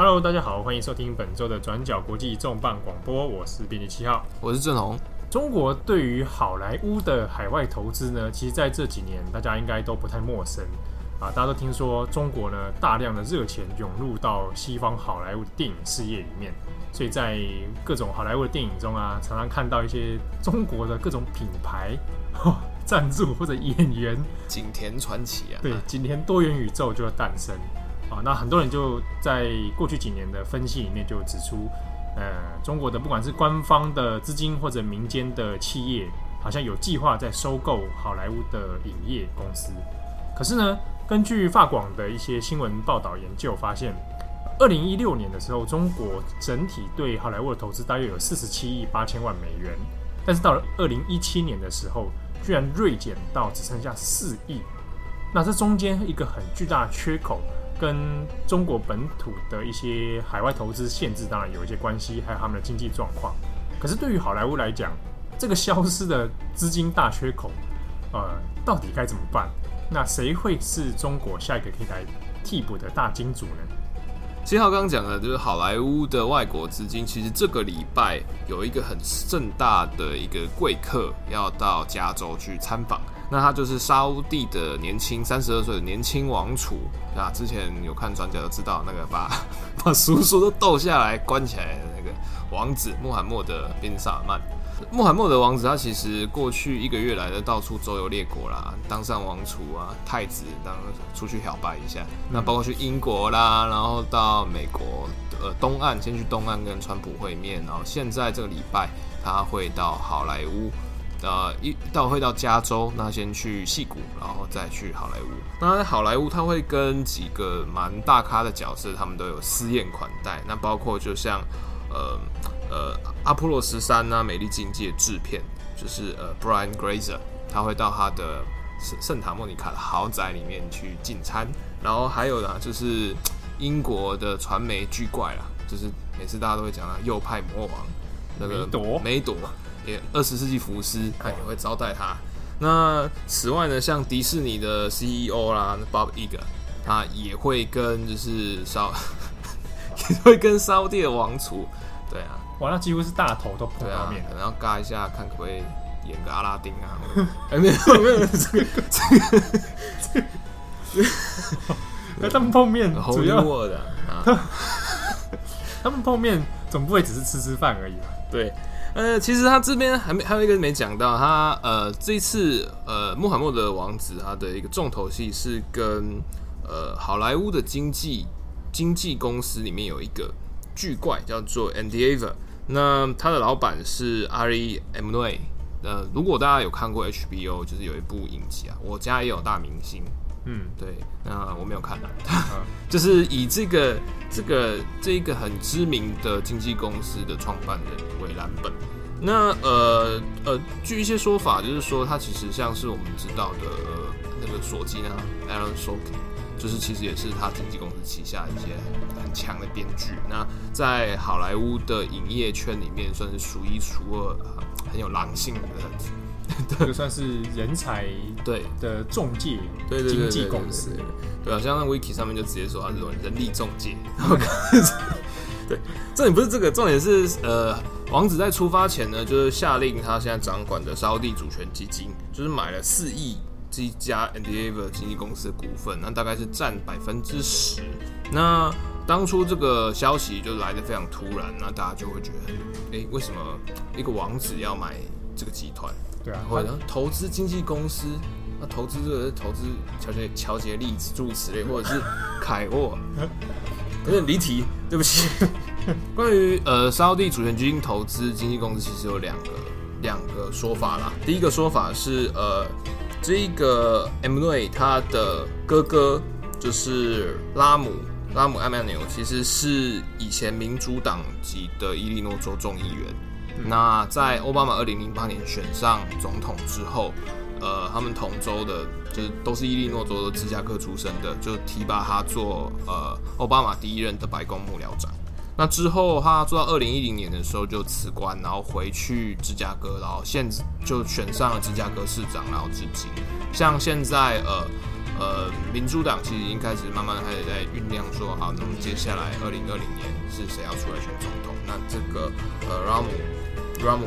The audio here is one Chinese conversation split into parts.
Hello，大家好，欢迎收听本周的转角国际重磅广播，我是编辑七号，我是郑红。中国对于好莱坞的海外投资呢，其实在这几年大家应该都不太陌生。啊，大家都听说中国呢大量的热钱涌入到西方好莱坞的电影事业里面，所以在各种好莱坞的电影中啊，常常看到一些中国的各种品牌 赞助或者演员，景田传奇啊，对，景甜多元宇宙就要诞生。啊，那很多人就在过去几年的分析里面就指出，呃，中国的不管是官方的资金或者民间的企业，好像有计划在收购好莱坞的影业公司。可是呢，根据法广的一些新闻报道研究发现，二零一六年的时候，中国整体对好莱坞的投资大约有四十七亿八千万美元，但是到了二零一七年的时候，居然锐减到只剩下四亿。那这中间一个很巨大的缺口。跟中国本土的一些海外投资限制当然有一些关系，还有他们的经济状况。可是对于好莱坞来讲，这个消失的资金大缺口，呃，到底该怎么办？那谁会是中国下一个可以来替补的大金主呢？七号刚刚讲的就是好莱坞的外国资金，其实这个礼拜有一个很盛大的一个贵客要到加州去参访。那他就是沙乌地的年轻三十二岁的年轻王储啊，之前有看转角都知道那个把 把叔叔都斗下来关起来的那个王子穆罕默德·宾·萨尔曼。穆罕默德王子他其实过去一个月来的到处周游列国啦，当上王储啊，太子当出去表白一下。那包括去英国啦，然后到美国呃东岸，先去东岸跟川普会面，然后现在这个礼拜他会到好莱坞。呃，一到会到加州，那先去戏谷，然后再去好莱坞。那在好莱坞，他会跟几个蛮大咖的角色，他们都有私宴款待。那包括就像呃呃阿波罗十三啊，美丽境界制片，就是呃 Brian Grazer，他会到他的圣圣塔莫尼卡的豪宅里面去进餐。然后还有呢，就是英国的传媒巨怪啦，就是每次大家都会讲啊，右派魔王那个梅朵梅朵。二十世纪福斯，他也会招待他。那此外呢，像迪士尼的 CEO 啦，Bob Iger，他也会跟就是沙，也会跟沙乌地的王储，对啊，哇，那几乎是大头都碰到面，然后尬一下，看可不可以演个阿拉丁啊？哎，没有没有，这个这个这个，那他们碰面主要的啊，他们碰面总不会只是吃吃饭而已吧？对。呃，其实他这边还没还有一个没讲到，他呃这一次呃穆罕默德王子他的一个重头戏是跟呃好莱坞的经纪经纪公司里面有一个巨怪叫做 Endeavor，那他的老板是 Ari Emanuel。呃，如果大家有看过 HBO，就是有一部影集啊，我家也有大明星。嗯，对，那我没有看到，就是以这个这个这一个很知名的经纪公司的创办人为蓝本。那呃呃，据一些说法，就是说他其实像是我们知道的、呃、那个索金啊，Aaron Sorkin，就是其实也是他经纪公司旗下一些很强的编剧。那在好莱坞的影业圈里面，算是数一数二很有狼性的。这个算是人才对的中介，对经纪公司，对啊，像那 Wiki 上面就直接说他是人力中介。对，重点不是这个，重点是呃，王子在出发前呢，就是下令他现在掌管的沙乌地主权基金，就是买了四亿这一家 Endeavor 经纪公司的股份，那大概是占百分之十。那当初这个消息就来的非常突然，那大家就会觉得，哎、欸，为什么一个王子要买这个集团？对啊，或者投资经纪公司，那投资这个投资乔杰乔杰利诸如此类，或者是 凯沃，有点离题，对不起。关于呃沙乌地主权基金投资经纪公司，其实有两个两个说法啦。第一个说法是呃这个 Emmanuel 他的哥哥就是拉姆拉姆艾曼纽，其实是以前民主党籍的伊利诺州众议员。那在奥巴马二零零八年选上总统之后，呃，他们同州的，就是都是伊利诺州的芝加哥出生的，就提拔他做呃奥巴马第一任的白宫幕僚长。那之后他做到二零一零年的时候就辞官，然后回去芝加哥，然后现就选上了芝加哥市长，然后至今。像现在呃呃，民主党其实已经开始慢慢开始在酝酿，说好，那么接下来二零二零年是谁要出来选总统？那这个呃，Ramu Ramu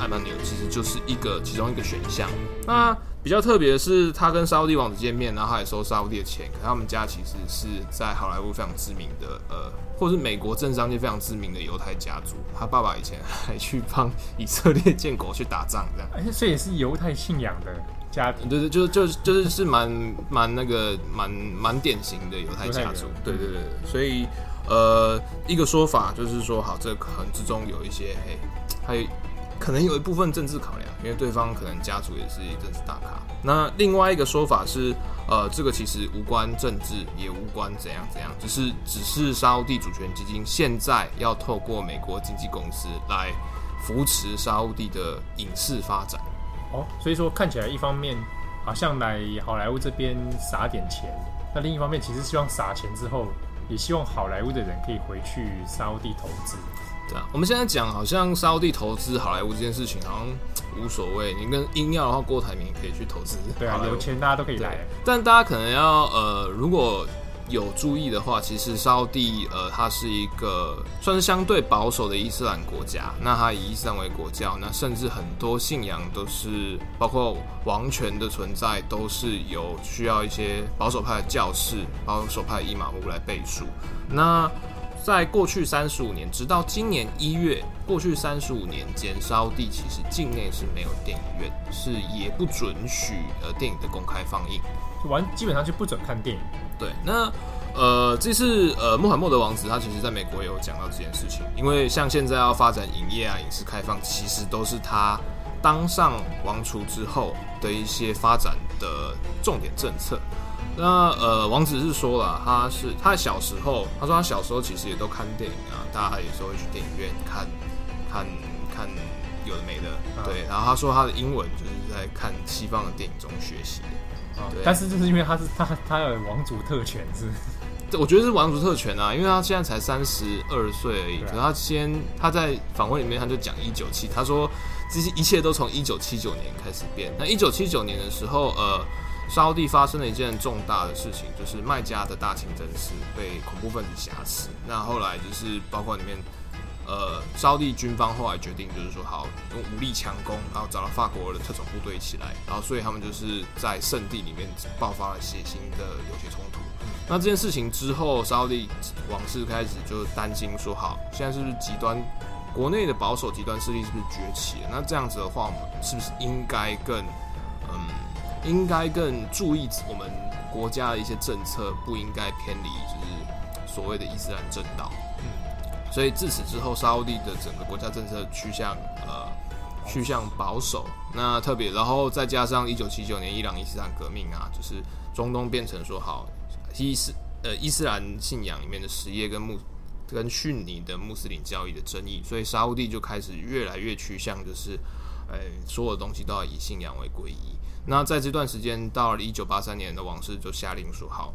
Emanuel 其实就是一个其中一个选项。那比较特别的是，他跟沙乌地王子见面，然后他也收沙乌地的钱。可他们家其实是在好莱坞非常知名的，呃，或是美国政商界非常知名的犹太家族。他爸爸以前还去帮以色列建国去打仗，这样。而且这也是犹太信仰的。家庭对对，就就就是是蛮蛮那个蛮蛮典型的犹太家族，对对对，所以呃一个说法就是说，好，这可能之中有一些嘿，还有可能有一部分政治考量，因为对方可能家族也是一政治大咖。那另外一个说法是，呃，这个其实无关政治，也无关怎样怎样，只是只是沙乌地主权基金现在要透过美国经纪公司来扶持沙乌地的影视发展。哦，所以说看起来一方面好像来好莱坞这边撒点钱，那另一方面其实希望撒钱之后，也希望好莱坞的人可以回去沙乌地投资。对啊，我们现在讲好像沙乌地投资好莱坞这件事情好像无所谓，你跟硬要的话，郭台铭可以去投资。对啊，有钱大家都可以来。但大家可能要呃，如果。有注意的话，其实沙乌地呃，它是一个算是相对保守的伊斯兰国家。那它以伊斯兰为国教，那甚至很多信仰都是包括王权的存在，都是有需要一些保守派的教士、保守派的伊玛目来背书。那在过去三十五年，直到今年一月，过去三十五年间，沙乌地其实境内是没有电影院，是也不准许呃电影的公开放映，就完基本上就不准看电影。对，那呃，这次呃，穆罕默德王子他其实在美国也有讲到这件事情，因为像现在要发展影业啊、影视开放，其实都是他当上王储之后的一些发展的重点政策。那呃，王子是说了，他是他小时候，他说他小时候其实也都看电影啊，大家有时候会去电影院看看看有的没的，对。然后他说他的英文就是在看西方的电影中学习的。对，但是就是因为他是他他有王族特权是，我觉得是王族特权啊，因为他现在才三十二岁而已。可是他先他在访问里面他就讲一九七，他说这些一切都从一九七九年开始变。那一九七九年的时候，呃，沙乌地发生了一件重大的事情，就是麦加的大清真寺被恐怖分子挟持。那后来就是包括里面。呃，沙乌地军方后来决定，就是说好用武力强攻，然后找到法国的特种部队起来，然后所以他们就是在圣地里面爆发了血腥的有些冲突。那这件事情之后，沙乌地王室开始就担心说，好，现在是不是极端国内的保守极端势力是不是崛起了？那这样子的话，我们是不是应该更嗯，应该更注意我们国家的一些政策，不应该偏离就是所谓的伊斯兰正道？所以自此之后，沙乌地的整个国家政策趋向呃趋向保守。那特别，然后再加上一九七九年伊朗伊斯兰革命啊，就是中东变成说好伊斯呃伊斯兰信仰里面的什叶跟穆跟逊尼的穆斯林教义的争议，所以沙乌地就开始越来越趋向就是，哎，所有的东西都要以信仰为皈依。那在这段时间，到了一九八三年的王室就下令说好，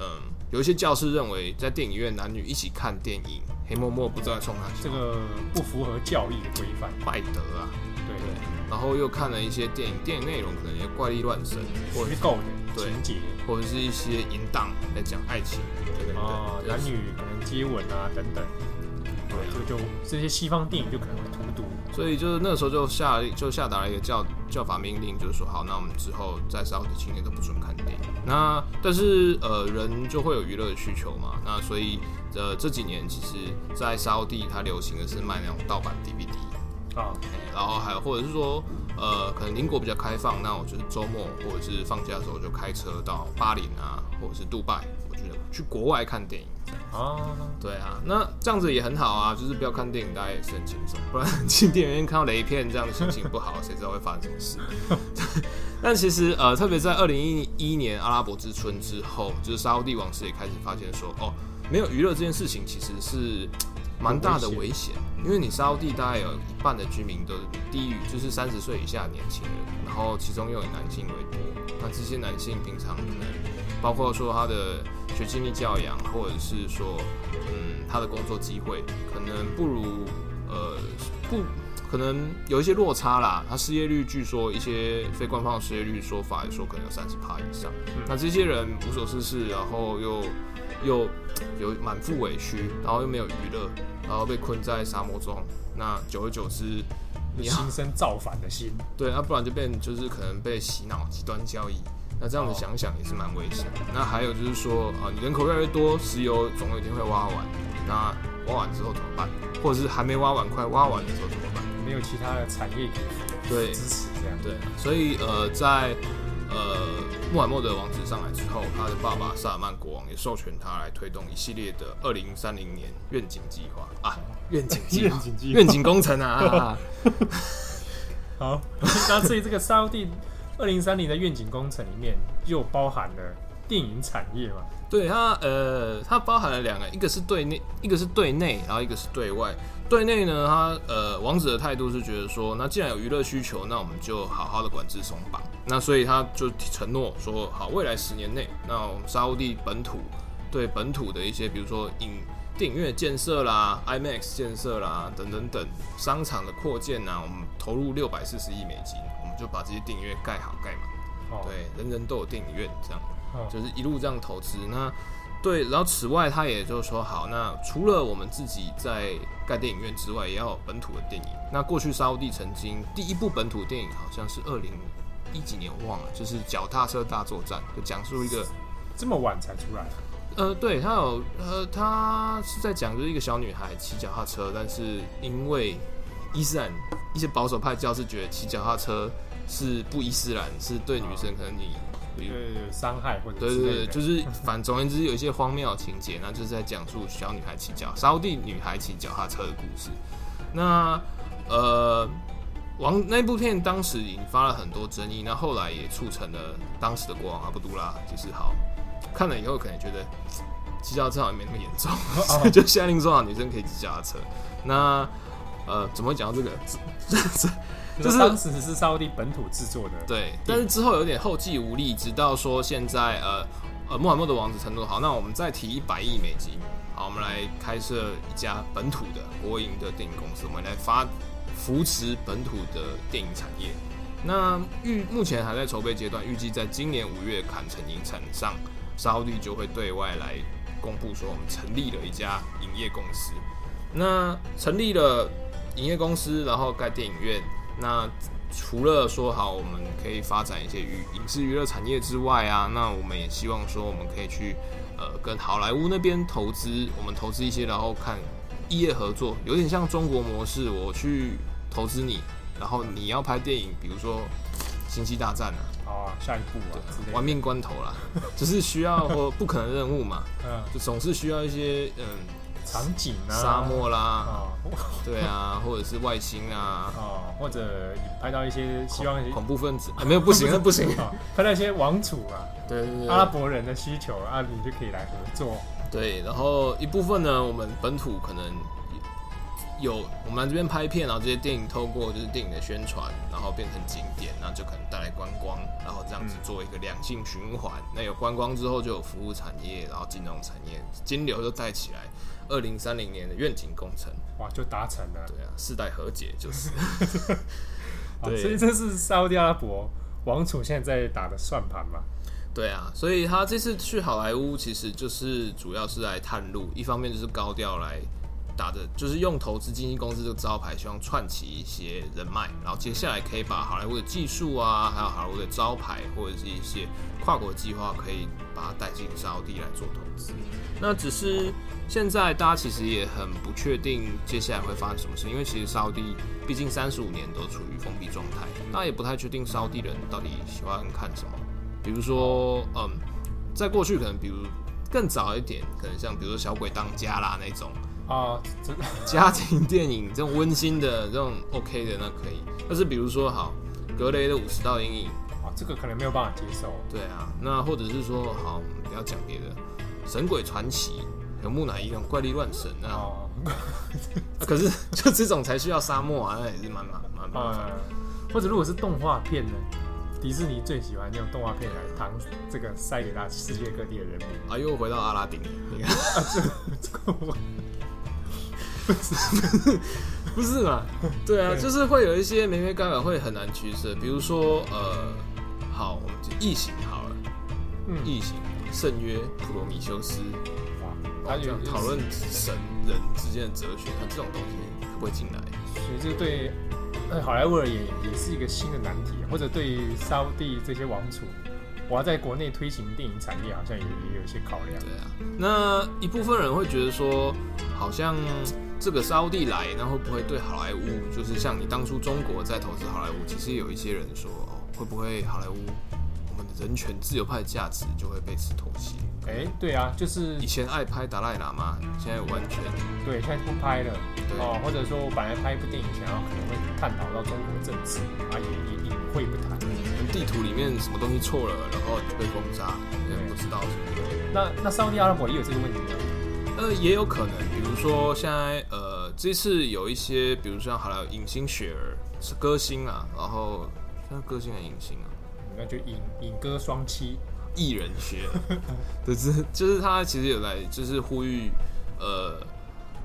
嗯，有一些教师认为在电影院男女一起看电影。黑默默不知道冲哪去，这个不符合教义的规范，拜德啊，对对。然后又看了一些电影，电影内容可能也怪力乱神，或是够的情节，或者是一些淫荡来讲爱情，对对对，啊，男女可能接吻啊等等，对，就就这些西方电影就可能会荼毒。所以就是那个时候就下就下达了一个叫叫法命令，就是说好，那我们之后在沙乌地青年都不准看电影。那但是呃人就会有娱乐的需求嘛，那所以。呃，这几年其实，在沙地它流行的是卖那种盗版 DVD 啊，然后还有或者是说，呃，可能邻国比较开放，那我就是周末或者是放假的时候就开车到巴黎啊，或者是杜拜，我觉得去国外看电影啊，对啊，那这样子也很好啊，就是不要看电影，大家也是很轻松，不然 进电影院看到雷片，这样的心情不好，谁知道会发生什么事？但其实呃，特别在二零一一年阿拉伯之春之后，就是沙乌地王室也开始发现说，哦。没有娱乐这件事情其实是蛮大的危险，因为你沙乌地大概有一半的居民都低于就是三十岁以下的年轻人，然后其中又以男性为多。那这些男性平常可能包括说他的学经历教养，或者是说嗯他的工作机会，可能不如呃不可能有一些落差啦。他失业率据说一些非官方的失业率说法，来说可能有三十趴以上。嗯、那这些人无所事事，然后又又有满腹委屈，然后又没有娱乐，然后被困在沙漠中。那久而久之，你心生造反的心。对，那不然就变就是可能被洗脑极端交易。那这样子想想也是蛮危险。那还有就是说啊，你人口越来越多，石油总有一天会挖完。那挖完之后怎么办？或者是还没挖完，快挖完的时候怎么办？没有其他的产业可以支持这样。对，所以呃，在呃穆罕默德王子上来之后，他的爸爸萨尔曼国王也授权他来推动一系列的二零三零年愿景计划啊，愿景计划，愿景工程啊。好，那至于这个沙乌地二零三零的愿景工程里面，又包含了电影产业嘛？对它，呃，它包含了两个，一个是对内，一个是对内，然后一个是对外。对内呢，他呃，王子的态度是觉得说，那既然有娱乐需求，那我们就好好的管制松绑。那所以他就承诺说，好，未来十年内，那我们沙乌地本土对本土的一些，比如说影电影院建设啦、IMAX 建设啦等等等商场的扩建呐，我们投入六百四十亿美金，我们就把这些电影院盖好盖满。哦、对，人人都有电影院这样。就是一路这样投资，那对，然后此外，他也就是说，好，那除了我们自己在盖电影院之外，也要有本土的电影。那过去沙乌地曾经第一部本土电影好像是二零一几年，我忘了，就是脚踏车大作战，就讲述一个这么晚才出来。呃，对，他有，呃，他是在讲就是一个小女孩骑脚踏车，但是因为伊斯兰一些保守派教士觉得骑脚踏车是不伊斯兰，是对女生可能你。对伤害或者对对对，就是反总而言之有一些荒谬的情节，那就是在讲述小女孩骑脚沙地女孩骑脚踏车的故事。那呃，王那部片当时引发了很多争议，那后来也促成了当时的国王阿卜杜拉就是好看了以后可能觉得骑脚踏车好像没那么严重，哦、就下令说好女生可以骑脚踏车。那呃，怎么会讲到这个？就是当时只是沙乌地本土制作的，对，但是之后有点后继无力，直到说现在，呃呃，穆罕默德王子承诺好，那我们再提一百亿美金，好，我们来开设一家本土的国营的电影公司，我们来发扶持本土的电影产业。那预目前还在筹备阶段，预计在今年五月坎城影展上，沙乌地就会对外来公布说，我们成立了一家影业公司。那成立了影业公司，然后盖电影院。那除了说好，我们可以发展一些娱影视娱乐产业之外啊，那我们也希望说，我们可以去呃跟好莱坞那边投资，我们投资一些，然后看异业合作，有点像中国模式，我去投资你，然后你要拍电影，比如说《星际大战》啊，好啊，下一部啊，玩命关头啦，只是需要或不可能任务嘛，嗯，就总是需要一些嗯。场景啊，沙漠啦，哦、对啊，或者是外星啊，哦，或者拍到一些希望恐怖分子，啊、没有不行，那 不行，拍到一些王储啊，对对对，阿拉伯人的需求啊，你就可以来合作。对，然后一部分呢，我们本土可能有我们这边拍片，然后这些电影透过就是电影的宣传，然后变成景点，然后就可能带来观光，然后这样子做一个良性循环。嗯、那有观光之后，就有服务产业，然后金融产业，金流就带起来。二零三零年的愿景工程，哇，就达成了。对啊，世代和解就是。对，所以这是沙乌地阿拉伯王储现在在打的算盘嘛？对啊，所以他这次去好莱坞，其实就是主要是来探路，一方面就是高调来。打的就是用投资经纪公司这个招牌，希望串起一些人脉，然后接下来可以把好莱坞的技术啊，还有好莱坞的招牌或者是一些跨国计划，可以把它带进沙乌地来做投资。那只是现在大家其实也很不确定接下来会发生什么事，因为其实沙乌地毕竟三十五年都处于封闭状态，大家也不太确定沙乌地人到底喜欢看什么。比如说，嗯，在过去可能比如更早一点，可能像比如说小鬼当家啦那种。啊，这 家庭电影这种温馨的这种 OK 的那可以，但是比如说好格雷的五十道阴影啊，这个可能没有办法接受。对啊，那或者是说好，不要讲别的，神鬼传奇和木乃伊那种怪力乱神啊，哦、啊，可是 就这种才需要沙漠啊，那也是蛮蛮蛮麻烦。或者如果是动画片呢？迪士尼最喜欢用动画片来当这个塞给他世界各地的人民啊，又回到阿拉丁，你看啊，这这个我。不是嘛？对啊，就是会有一些眉眉角角会很难取舍，比如说呃，好，我们就异形好了，嗯，异形圣约普罗米修斯，他就讨论神人之间的哲学，他这种东西会进来，所以这个对好莱坞而言也是一个新的难题，或者对沙乌地这些王储。我要在国内推行电影产业，好像也也有一些考量。对啊，那一部分人会觉得说，好像这个沙乌地来，那会不会对好莱坞，就是像你当初中国在投资好莱坞，其实有一些人说，哦，会不会好莱坞我们的人权自由派的价值就会被此妥协？哎，对啊，就是以前爱拍达赖喇嘛，现在完全对，现在不拍了。对哦，或者说我本来拍一部电影，想要可能会探讨到中国政治，啊，也也也会不谈。地图里面什么东西错了，然后就被封杀，也不知道什么。那那沙乌地阿拉伯也有这个问题吗？呃，也有可能，比如说现在呃，这次有一些，比如说像好莱坞影星雪儿是歌星啊，然后像歌星还是影星啊？那就影影歌双栖。艺人学，就是就是他其实有来就是呼吁，呃，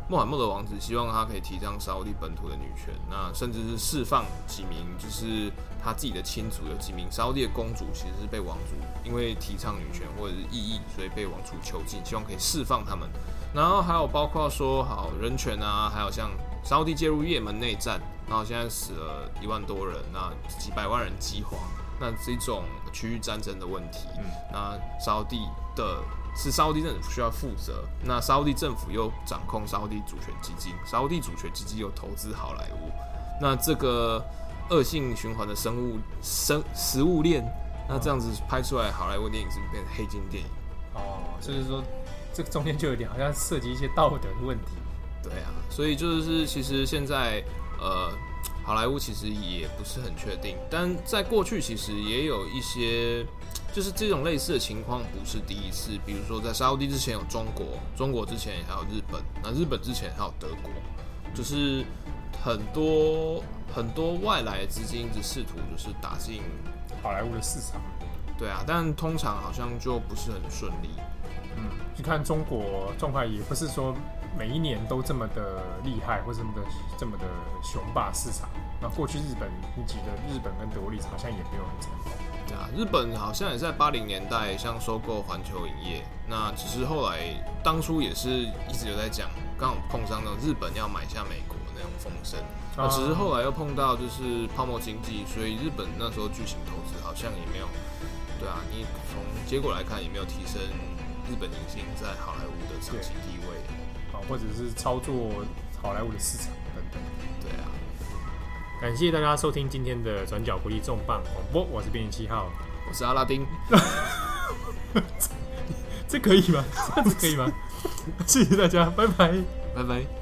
穆罕默德王子希望他可以提倡沙乌地本土的女权，那甚至是释放几名就是他自己的亲族，有几名沙乌地的公主其实是被王族因为提倡女权或者是异议，所以被王族囚禁，希望可以释放他们。然后还有包括说好人权啊，还有像沙乌地介入也门内战，然后现在死了一万多人，那几百万人饥荒。那这种区域战争的问题，嗯、那沙乌地的是沙乌地政府需要负责，那沙乌地政府又掌控沙乌地主权基金，沙乌地主权基金又投资好莱坞，那这个恶性循环的生物生食物链，那这样子拍出来好莱坞电影是变成黑金电影？哦，就是说这个中间就有点好像涉及一些道德的问题。对啊，所以就是其实现在呃。好莱坞其实也不是很确定，但在过去其实也有一些，就是这种类似的情况不是第一次。比如说在沙乌地之前有中国，中国之前还有日本，那日本之前还有德国，就是很多很多外来资金一直试图就是打进好莱坞的市场。对啊，但通常好像就不是很顺利。嗯，你看中国状况也不是说。每一年都这么的厉害，或者这么的这么的雄霸市场。那过去日本，你记得日本跟德国例子好像也没有很成功。对啊，日本好像也在八零年代像收购环球影业，那只是后来当初也是一直有在讲，刚好碰上那种日本要买下美国那种风声。那只是后来又碰到就是泡沫经济，所以日本那时候巨型投资好像也没有。对啊，你从结果来看也没有提升日本影星在好莱坞的长期地位啊。或者是操作好莱坞的市场等等。对啊，感谢大家收听今天的转角国际重磅广播，我是编辑七号，我是阿拉丁。这可以吗？这样子可以吗？谢谢大家，拜拜，拜拜。